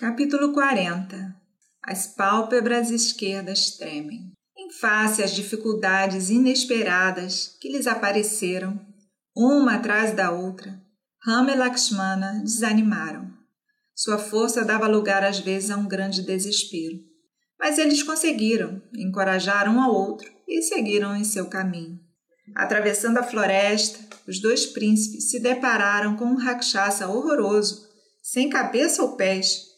Capítulo 40 As pálpebras esquerdas tremem. Em face às dificuldades inesperadas que lhes apareceram, uma atrás da outra, Rama e Lakshmana desanimaram. Sua força dava lugar às vezes a um grande desespero. Mas eles conseguiram, encorajaram um ao outro e seguiram em seu caminho. Atravessando a floresta, os dois príncipes se depararam com um rakshasa horroroso, sem cabeça ou pés,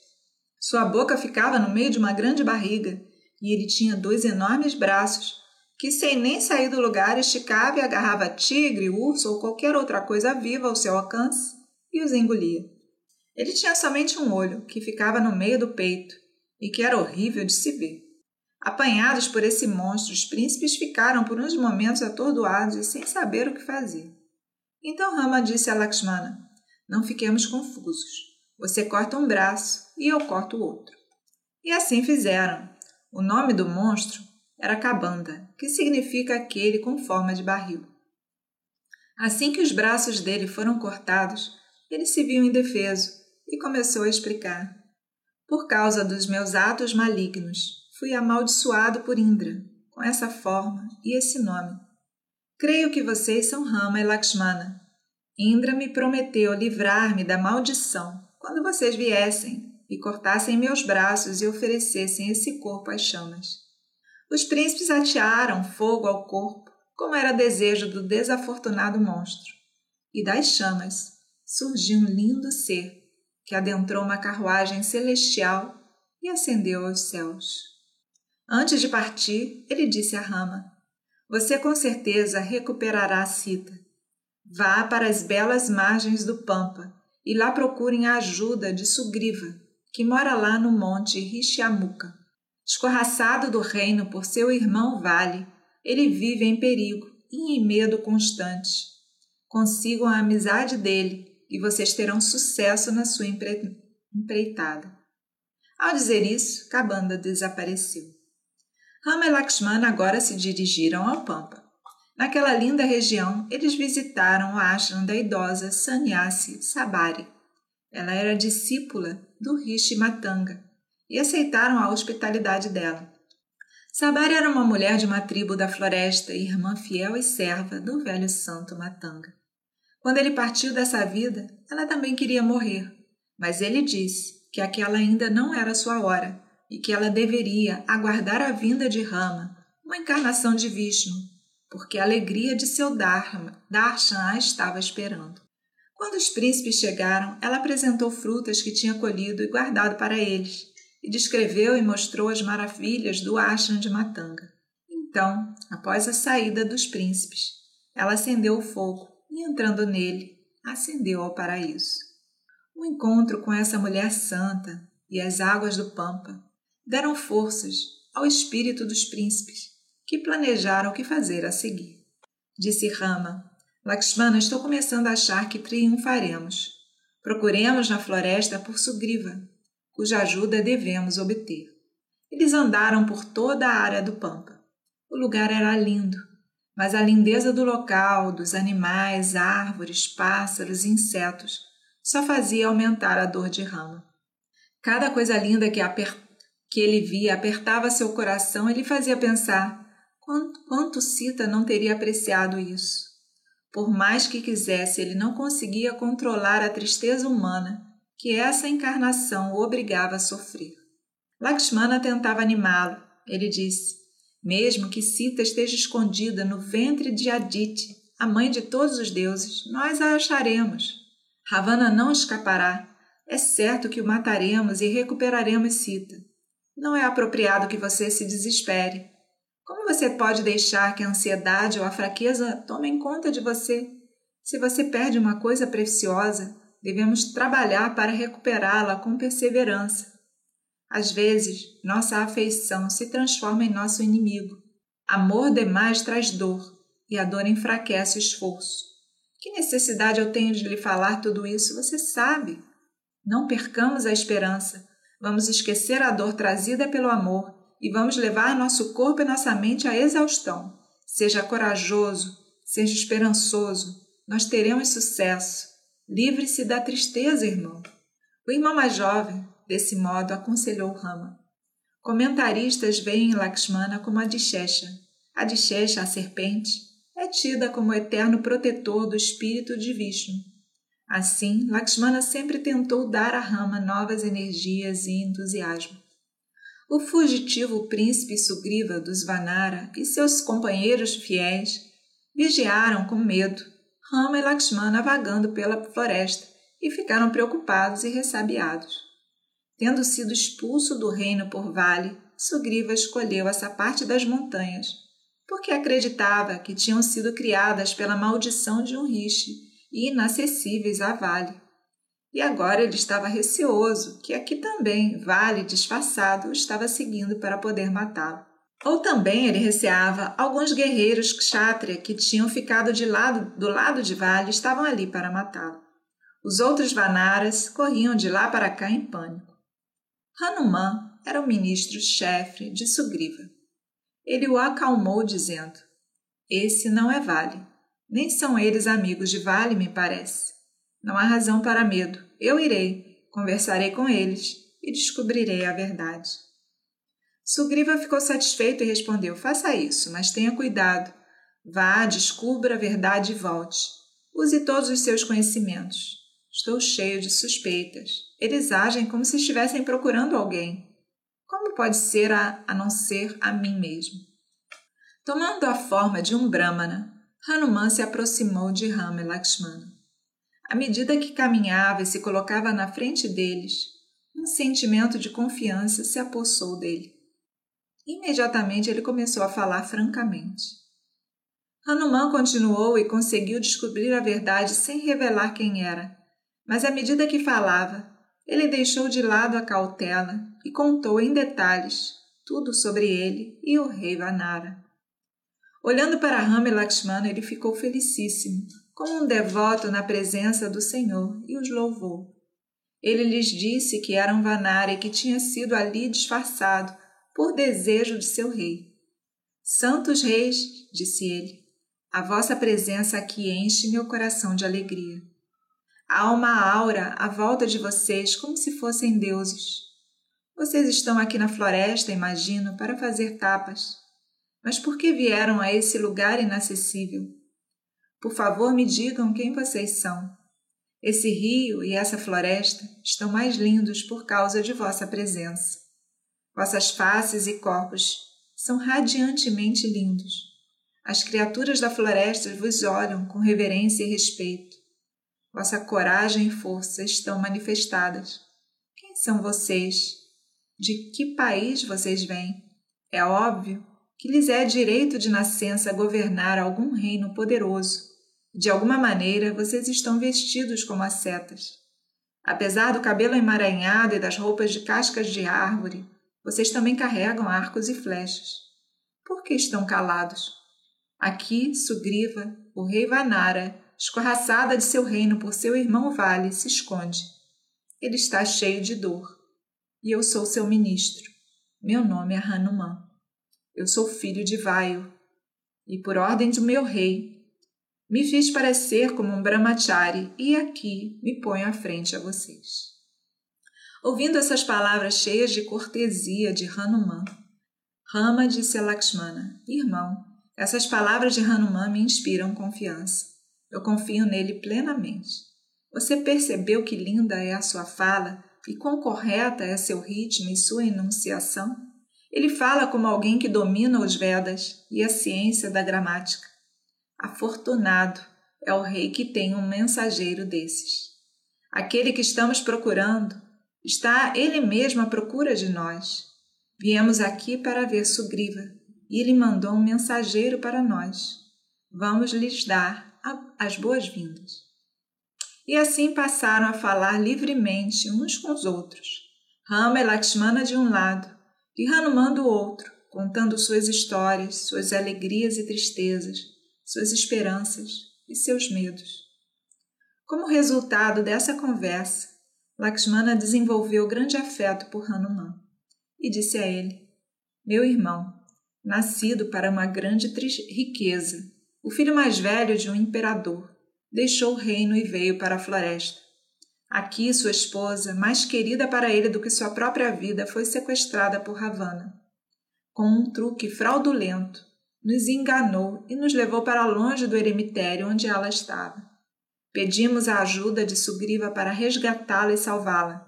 sua boca ficava no meio de uma grande barriga e ele tinha dois enormes braços que, sem nem sair do lugar, esticava e agarrava tigre, urso ou qualquer outra coisa viva ao seu alcance e os engolia. Ele tinha somente um olho, que ficava no meio do peito e que era horrível de se ver. Apanhados por esse monstro, os príncipes ficaram por uns momentos atordoados e sem saber o que fazer. Então Rama disse a Lakshmana: Não fiquemos confusos. Você corta um braço e eu corto o outro. E assim fizeram. O nome do monstro era Cabanda, que significa aquele com forma de barril. Assim que os braços dele foram cortados, ele se viu indefeso e começou a explicar. Por causa dos meus atos malignos, fui amaldiçoado por Indra, com essa forma e esse nome. Creio que vocês são Rama e Lakshmana. Indra me prometeu livrar-me da maldição quando vocês viessem e cortassem meus braços e oferecessem esse corpo às chamas. Os príncipes atearam fogo ao corpo, como era desejo do desafortunado monstro, e das chamas surgiu um lindo ser que adentrou uma carruagem celestial e ascendeu aos céus. Antes de partir, ele disse a Rama: Você com certeza recuperará a Cita. Vá para as belas margens do Pampa e lá procurem a ajuda de Sugriva, que mora lá no monte Rishiamuka. Escorraçado do reino por seu irmão Vale, ele vive em perigo e em medo constante. Consigam a amizade dele e vocês terão sucesso na sua empre... empreitada. Ao dizer isso, Cabanda desapareceu. Rama e Lakshmana agora se dirigiram ao Pampa. Naquela linda região, eles visitaram o ashram da idosa Sannyasi Sabari. Ela era discípula do Rishi Matanga e aceitaram a hospitalidade dela. Sabari era uma mulher de uma tribo da floresta, irmã fiel e serva do velho santo Matanga. Quando ele partiu dessa vida, ela também queria morrer, mas ele disse que aquela ainda não era sua hora e que ela deveria aguardar a vinda de Rama, uma encarnação de Vishnu, porque a alegria de seu Dharma, Darshan a estava esperando. Quando os príncipes chegaram, ela apresentou frutas que tinha colhido e guardado para eles, e descreveu e mostrou as maravilhas do ashram de Matanga. Então, após a saída dos príncipes, ela acendeu o fogo e, entrando nele, ascendeu ao paraíso. O encontro com essa mulher santa e as águas do Pampa deram forças ao espírito dos príncipes que planejaram o que fazer a seguir. Disse Rama: Lakshmana, estou começando a achar que triunfaremos. Procuremos na floresta por Sugriva, cuja ajuda devemos obter. Eles andaram por toda a área do Pampa. O lugar era lindo, mas a lindeza do local, dos animais, árvores, pássaros e insetos só fazia aumentar a dor de Rama. Cada coisa linda que, que ele via apertava seu coração e lhe fazia pensar Quanto, quanto Sita não teria apreciado isso? Por mais que quisesse, ele não conseguia controlar a tristeza humana que essa encarnação o obrigava a sofrer. Lakshmana tentava animá-lo. Ele disse: Mesmo que Sita esteja escondida no ventre de Aditi, a mãe de todos os deuses, nós a acharemos. Ravana não escapará. É certo que o mataremos e recuperaremos Sita. Não é apropriado que você se desespere. Como você pode deixar que a ansiedade ou a fraqueza tomem conta de você? Se você perde uma coisa preciosa, devemos trabalhar para recuperá-la com perseverança. Às vezes, nossa afeição se transforma em nosso inimigo. Amor demais traz dor, e a dor enfraquece o esforço. Que necessidade eu tenho de lhe falar tudo isso? Você sabe. Não percamos a esperança. Vamos esquecer a dor trazida pelo amor e vamos levar nosso corpo e nossa mente à exaustão. Seja corajoso, seja esperançoso, nós teremos sucesso. Livre-se da tristeza, irmão. O irmão mais jovem, desse modo aconselhou Rama. Comentaristas veem Lakshmana como a Dishesha. A Dishesha, a serpente, é tida como eterno protetor do espírito de Vishnu. Assim, Lakshmana sempre tentou dar a Rama novas energias e entusiasmo. O fugitivo príncipe Sugriva dos Vanara e seus companheiros fiéis vigiaram com medo Rama e Lakshmana vagando pela floresta e ficaram preocupados e ressabiados. Tendo sido expulso do reino por Vale, Sugriva escolheu essa parte das montanhas, porque acreditava que tinham sido criadas pela maldição de um riche e inacessíveis a Vale. E agora ele estava receoso que aqui também Vale disfarçado o estava seguindo para poder matá-lo. Ou também ele receava alguns guerreiros kshatriya que tinham ficado de lado, do lado de Vale estavam ali para matá-lo. Os outros Vanaras corriam de lá para cá em pânico. Hanuman era o ministro-chefe de Sugriva. Ele o acalmou, dizendo: Esse não é Vale. Nem são eles amigos de Vale, me parece. Não há razão para medo. Eu irei, conversarei com eles e descobrirei a verdade. Sugriva ficou satisfeito e respondeu: Faça isso, mas tenha cuidado. Vá, descubra a verdade e volte. Use todos os seus conhecimentos. Estou cheio de suspeitas. Eles agem como se estivessem procurando alguém. Como pode ser a, a não ser a mim mesmo? Tomando a forma de um Brahmana, Hanuman se aproximou de Rama e Lakshmana. À medida que caminhava e se colocava na frente deles, um sentimento de confiança se apossou dele. Imediatamente ele começou a falar francamente. Hanuman continuou e conseguiu descobrir a verdade sem revelar quem era mas à medida que falava, ele deixou de lado a cautela e contou em detalhes tudo sobre ele e o rei Vanara. Olhando para Rama e Lakshmana, ele ficou felicíssimo, como um devoto na presença do Senhor, e os louvou. Ele lhes disse que eram Vanara e que tinha sido ali disfarçado por desejo de seu rei. Santos reis, disse ele, a vossa presença aqui enche meu coração de alegria. Há uma aura à volta de vocês como se fossem deuses. Vocês estão aqui na floresta, imagino, para fazer tapas. Mas por que vieram a esse lugar inacessível? Por favor, me digam quem vocês são. Esse rio e essa floresta estão mais lindos por causa de vossa presença. Vossas faces e corpos são radiantemente lindos. As criaturas da floresta vos olham com reverência e respeito. Vossa coragem e força estão manifestadas. Quem são vocês? De que país vocês vêm? É óbvio que lhes é direito de nascença governar algum reino poderoso. De alguma maneira, vocês estão vestidos como ascetas. Apesar do cabelo emaranhado e das roupas de cascas de árvore, vocês também carregam arcos e flechas. Por que estão calados? Aqui, Sugriva, o rei Vanara, escorraçada de seu reino por seu irmão Vale, se esconde. Ele está cheio de dor. E eu sou seu ministro. Meu nome é Hanuman. Eu sou filho de Vaio. E por ordem do meu rei, me fiz parecer como um brahmachari e aqui me ponho à frente a vocês. Ouvindo essas palavras cheias de cortesia de Hanuman, Rama disse a Lakshmana: Irmão, essas palavras de Hanuman me inspiram confiança. Eu confio nele plenamente. Você percebeu que linda é a sua fala e quão correta é seu ritmo e sua enunciação? Ele fala como alguém que domina os Vedas e a ciência da gramática. Afortunado é o rei que tem um mensageiro desses. Aquele que estamos procurando está ele mesmo à procura de nós. Viemos aqui para ver Sugriva e ele mandou um mensageiro para nós. Vamos lhes dar as boas-vindas. E assim passaram a falar livremente uns com os outros, Rama e Lakshmana de um lado e Hanuman do outro, contando suas histórias, suas alegrias e tristezas, suas esperanças e seus medos. Como resultado dessa conversa, Lakshmana desenvolveu grande afeto por Hanuman e disse a ele: Meu irmão, nascido para uma grande riqueza o filho mais velho de um imperador, deixou o reino e veio para a floresta. Aqui, sua esposa, mais querida para ele do que sua própria vida, foi sequestrada por Ravana. Com um truque fraudulento, nos enganou e nos levou para longe do eremitério onde ela estava. Pedimos a ajuda de Sugriva para resgatá-la e salvá-la,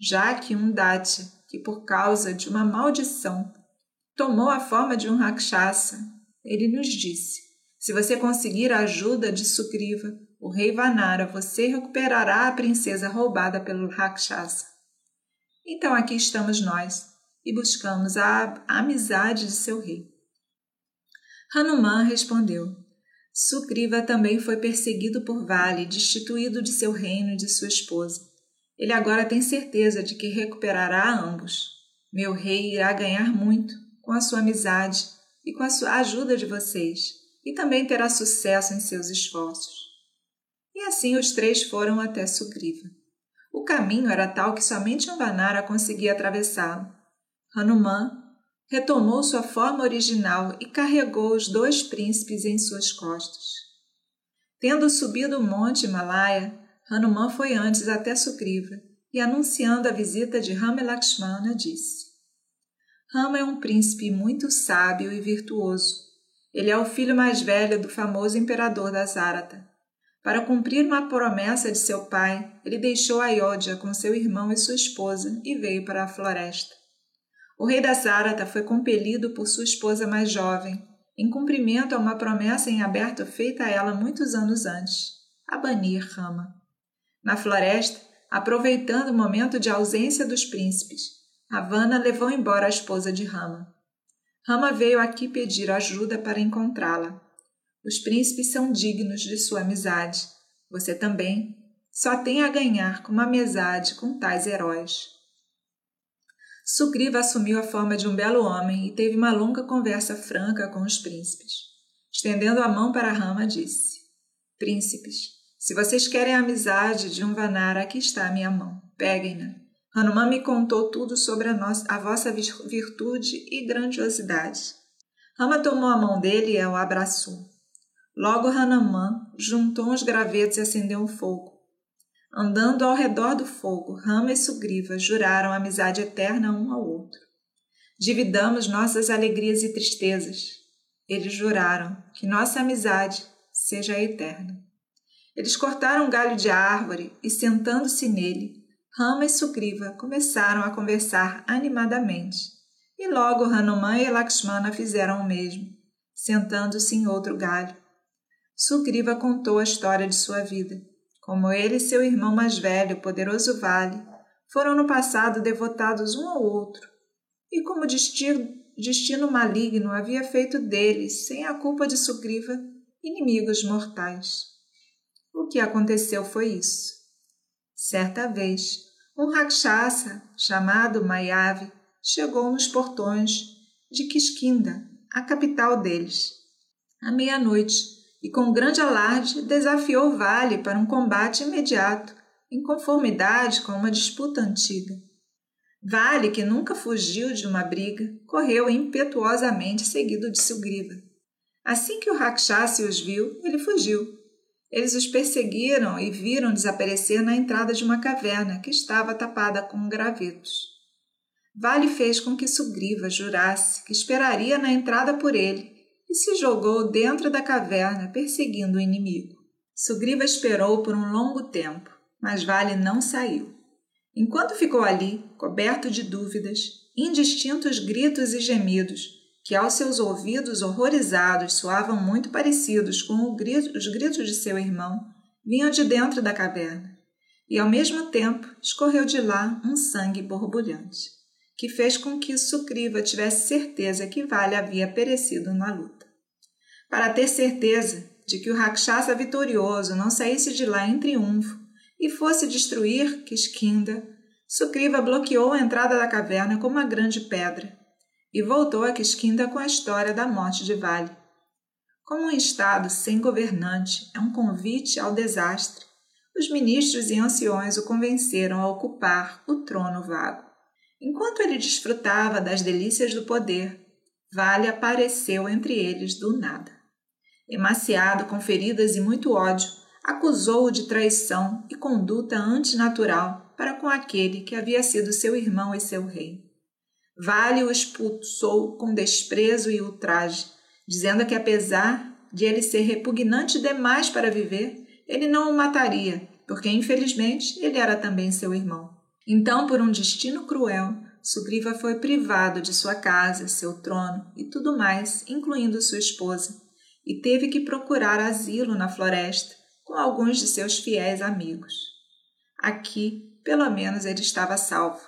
já que um Datya, que por causa de uma maldição tomou a forma de um Rakshasa, ele nos disse: se você conseguir a ajuda de Sugriva, o rei Vanara, você recuperará a princesa roubada pelo Rakshasa. Então aqui estamos nós e buscamos a amizade de seu rei. Hanuman respondeu: Sugriva também foi perseguido por Vale, destituído de seu reino e de sua esposa. Ele agora tem certeza de que recuperará ambos. Meu rei irá ganhar muito com a sua amizade e com a sua ajuda de vocês, e também terá sucesso em seus esforços. E assim os três foram até Sugriva. O caminho era tal que somente Ambanara conseguia atravessá-lo. Hanuman retomou sua forma original e carregou os dois príncipes em suas costas. Tendo subido o monte Himalaia, Hanuman foi antes até Sugriva e, anunciando a visita de Rama Lakshmana, disse: Rama é um príncipe muito sábio e virtuoso. Ele é o filho mais velho do famoso imperador da Zarata. Para cumprir uma promessa de seu pai, ele deixou Ayodhya com seu irmão e sua esposa e veio para a floresta. O rei da Zarata foi compelido por sua esposa mais jovem, em cumprimento a uma promessa em aberto feita a ela muitos anos antes, a banir Rama. Na floresta, aproveitando o momento de ausência dos príncipes, Ravana levou embora a esposa de Rama. Rama veio aqui pedir ajuda para encontrá-la. Os príncipes são dignos de sua amizade. Você também. Só tem a ganhar com uma amizade com tais heróis. Sugriva assumiu a forma de um belo homem e teve uma longa conversa franca com os príncipes. Estendendo a mão para Rama, disse: Príncipes, se vocês querem a amizade de um Vanara, aqui está a minha mão. Peguem-na. Hanuman me contou tudo sobre a, nossa, a vossa virtude e grandiosidade. Rama tomou a mão dele e o abraçou. Logo Hanuman juntou os gravetos e acendeu um fogo. Andando ao redor do fogo, Rama e Sugriva juraram amizade eterna um ao outro. Dividamos nossas alegrias e tristezas. Eles juraram que nossa amizade seja eterna. Eles cortaram um galho de árvore e, sentando-se nele, Rama e Sugriva começaram a conversar animadamente. E logo Hanuman e Lakshmana fizeram o mesmo, sentando-se em outro galho. Sugriva contou a história de sua vida. Como ele e seu irmão mais velho, poderoso Vale, foram no passado devotados um ao outro, e como destino, destino maligno havia feito deles, sem a culpa de Sugriva, inimigos mortais. O que aconteceu foi isso. Certa vez, um Rakshasa, chamado Mayavi, chegou nos portões de Kiskinda, a capital deles. À meia-noite, e com grande alarde desafiou Vale para um combate imediato, em conformidade com uma disputa antiga. Vale, que nunca fugiu de uma briga, correu impetuosamente seguido de Sugriva. Assim que o Rakshasi os viu, ele fugiu. Eles os perseguiram e viram desaparecer na entrada de uma caverna que estava tapada com gravetos. Vale fez com que Sugriva jurasse que esperaria na entrada por ele e se jogou dentro da caverna, perseguindo o inimigo. Sugriva esperou por um longo tempo, mas Vale não saiu. Enquanto ficou ali, coberto de dúvidas, indistintos gritos e gemidos, que aos seus ouvidos horrorizados soavam muito parecidos com grito, os gritos de seu irmão, vinham de dentro da caverna. E ao mesmo tempo escorreu de lá um sangue borbulhante que fez com que Sucriva tivesse certeza que Vale havia perecido na luta. Para ter certeza de que o Rakshasa vitorioso não saísse de lá em triunfo e fosse destruir Kishkinda, Sugriva bloqueou a entrada da caverna com uma grande pedra e voltou a Kishkinda com a história da morte de Vale. Como um estado sem governante é um convite ao desastre, os ministros e anciões o convenceram a ocupar o trono vago. Enquanto ele desfrutava das delícias do poder, Vale apareceu entre eles do nada. Emaciado, com feridas e muito ódio, acusou-o de traição e conduta antinatural para com aquele que havia sido seu irmão e seu rei. Vale o expulsou com desprezo e ultraje, dizendo que apesar de ele ser repugnante demais para viver, ele não o mataria, porque infelizmente ele era também seu irmão. Então, por um destino cruel, Sugriva foi privado de sua casa, seu trono e tudo mais, incluindo sua esposa, e teve que procurar asilo na floresta com alguns de seus fiéis amigos. Aqui, pelo menos, ele estava salvo,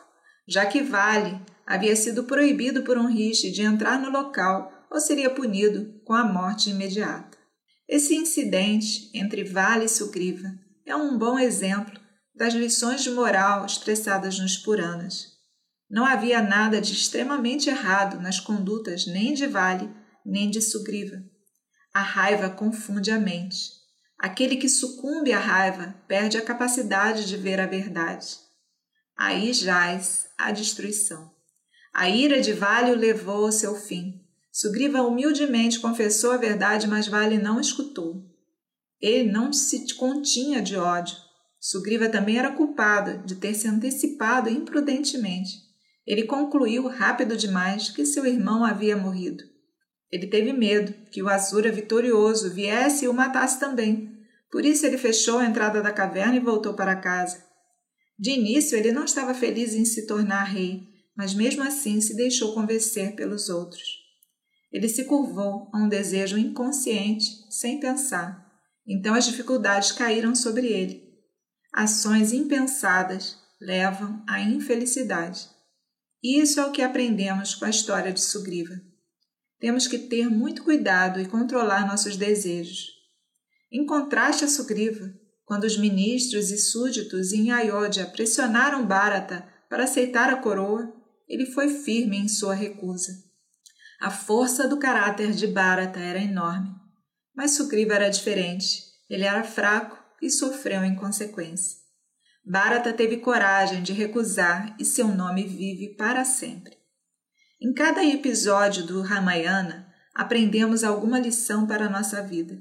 já que Vale havia sido proibido por um riche de entrar no local ou seria punido com a morte imediata. Esse incidente entre Vale e Sugriva é um bom exemplo das lições de moral expressadas nos Puranas. Não havia nada de extremamente errado nas condutas nem de Vale nem de Sugriva. A raiva confunde a mente. Aquele que sucumbe à raiva perde a capacidade de ver a verdade. Aí jaz a destruição. A ira de Vale o levou ao seu fim. Sugriva humildemente confessou a verdade, mas Vale não escutou. Ele não se continha de ódio. Sugriva também era culpado de ter se antecipado imprudentemente ele concluiu rápido demais que seu irmão havia morrido. Ele teve medo que o Azura vitorioso viesse e o matasse também. Por isso ele fechou a entrada da caverna e voltou para casa. De início ele não estava feliz em se tornar rei, mas mesmo assim se deixou convencer pelos outros. Ele se curvou a um desejo inconsciente, sem pensar. Então as dificuldades caíram sobre ele. Ações impensadas levam à infelicidade. Isso é o que aprendemos com a história de Sugriva. Temos que ter muito cuidado e controlar nossos desejos. Em contraste a Sugriva, quando os ministros e súditos em Ayodhya pressionaram Bharata para aceitar a coroa, ele foi firme em sua recusa. A força do caráter de Bharata era enorme, mas Sugriva era diferente. Ele era fraco e sofreu em consequência. Bharata teve coragem de recusar e seu nome vive para sempre. Em cada episódio do Ramayana, aprendemos alguma lição para a nossa vida.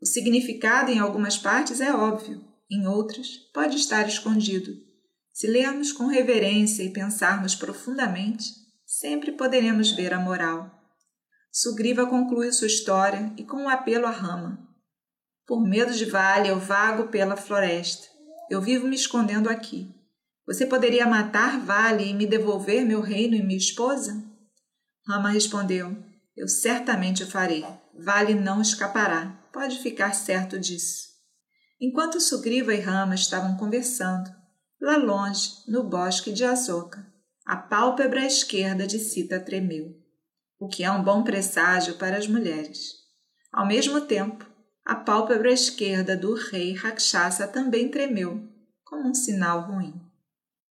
O significado em algumas partes é óbvio, em outras pode estar escondido. Se lermos com reverência e pensarmos profundamente, sempre poderemos ver a moral. Sugriva conclui sua história e com um apelo a Rama. Por medo de vale, eu vago pela floresta. Eu vivo me escondendo aqui. Você poderia matar Vale e me devolver meu reino e minha esposa? Rama respondeu: Eu certamente o farei. Vale não escapará. Pode ficar certo disso. Enquanto Sugriva e Rama estavam conversando, lá longe, no bosque de Azoka, a pálpebra esquerda de Sita tremeu, o que é um bom presságio para as mulheres. Ao mesmo tempo, a pálpebra esquerda do rei Rakshasa também tremeu, como um sinal ruim.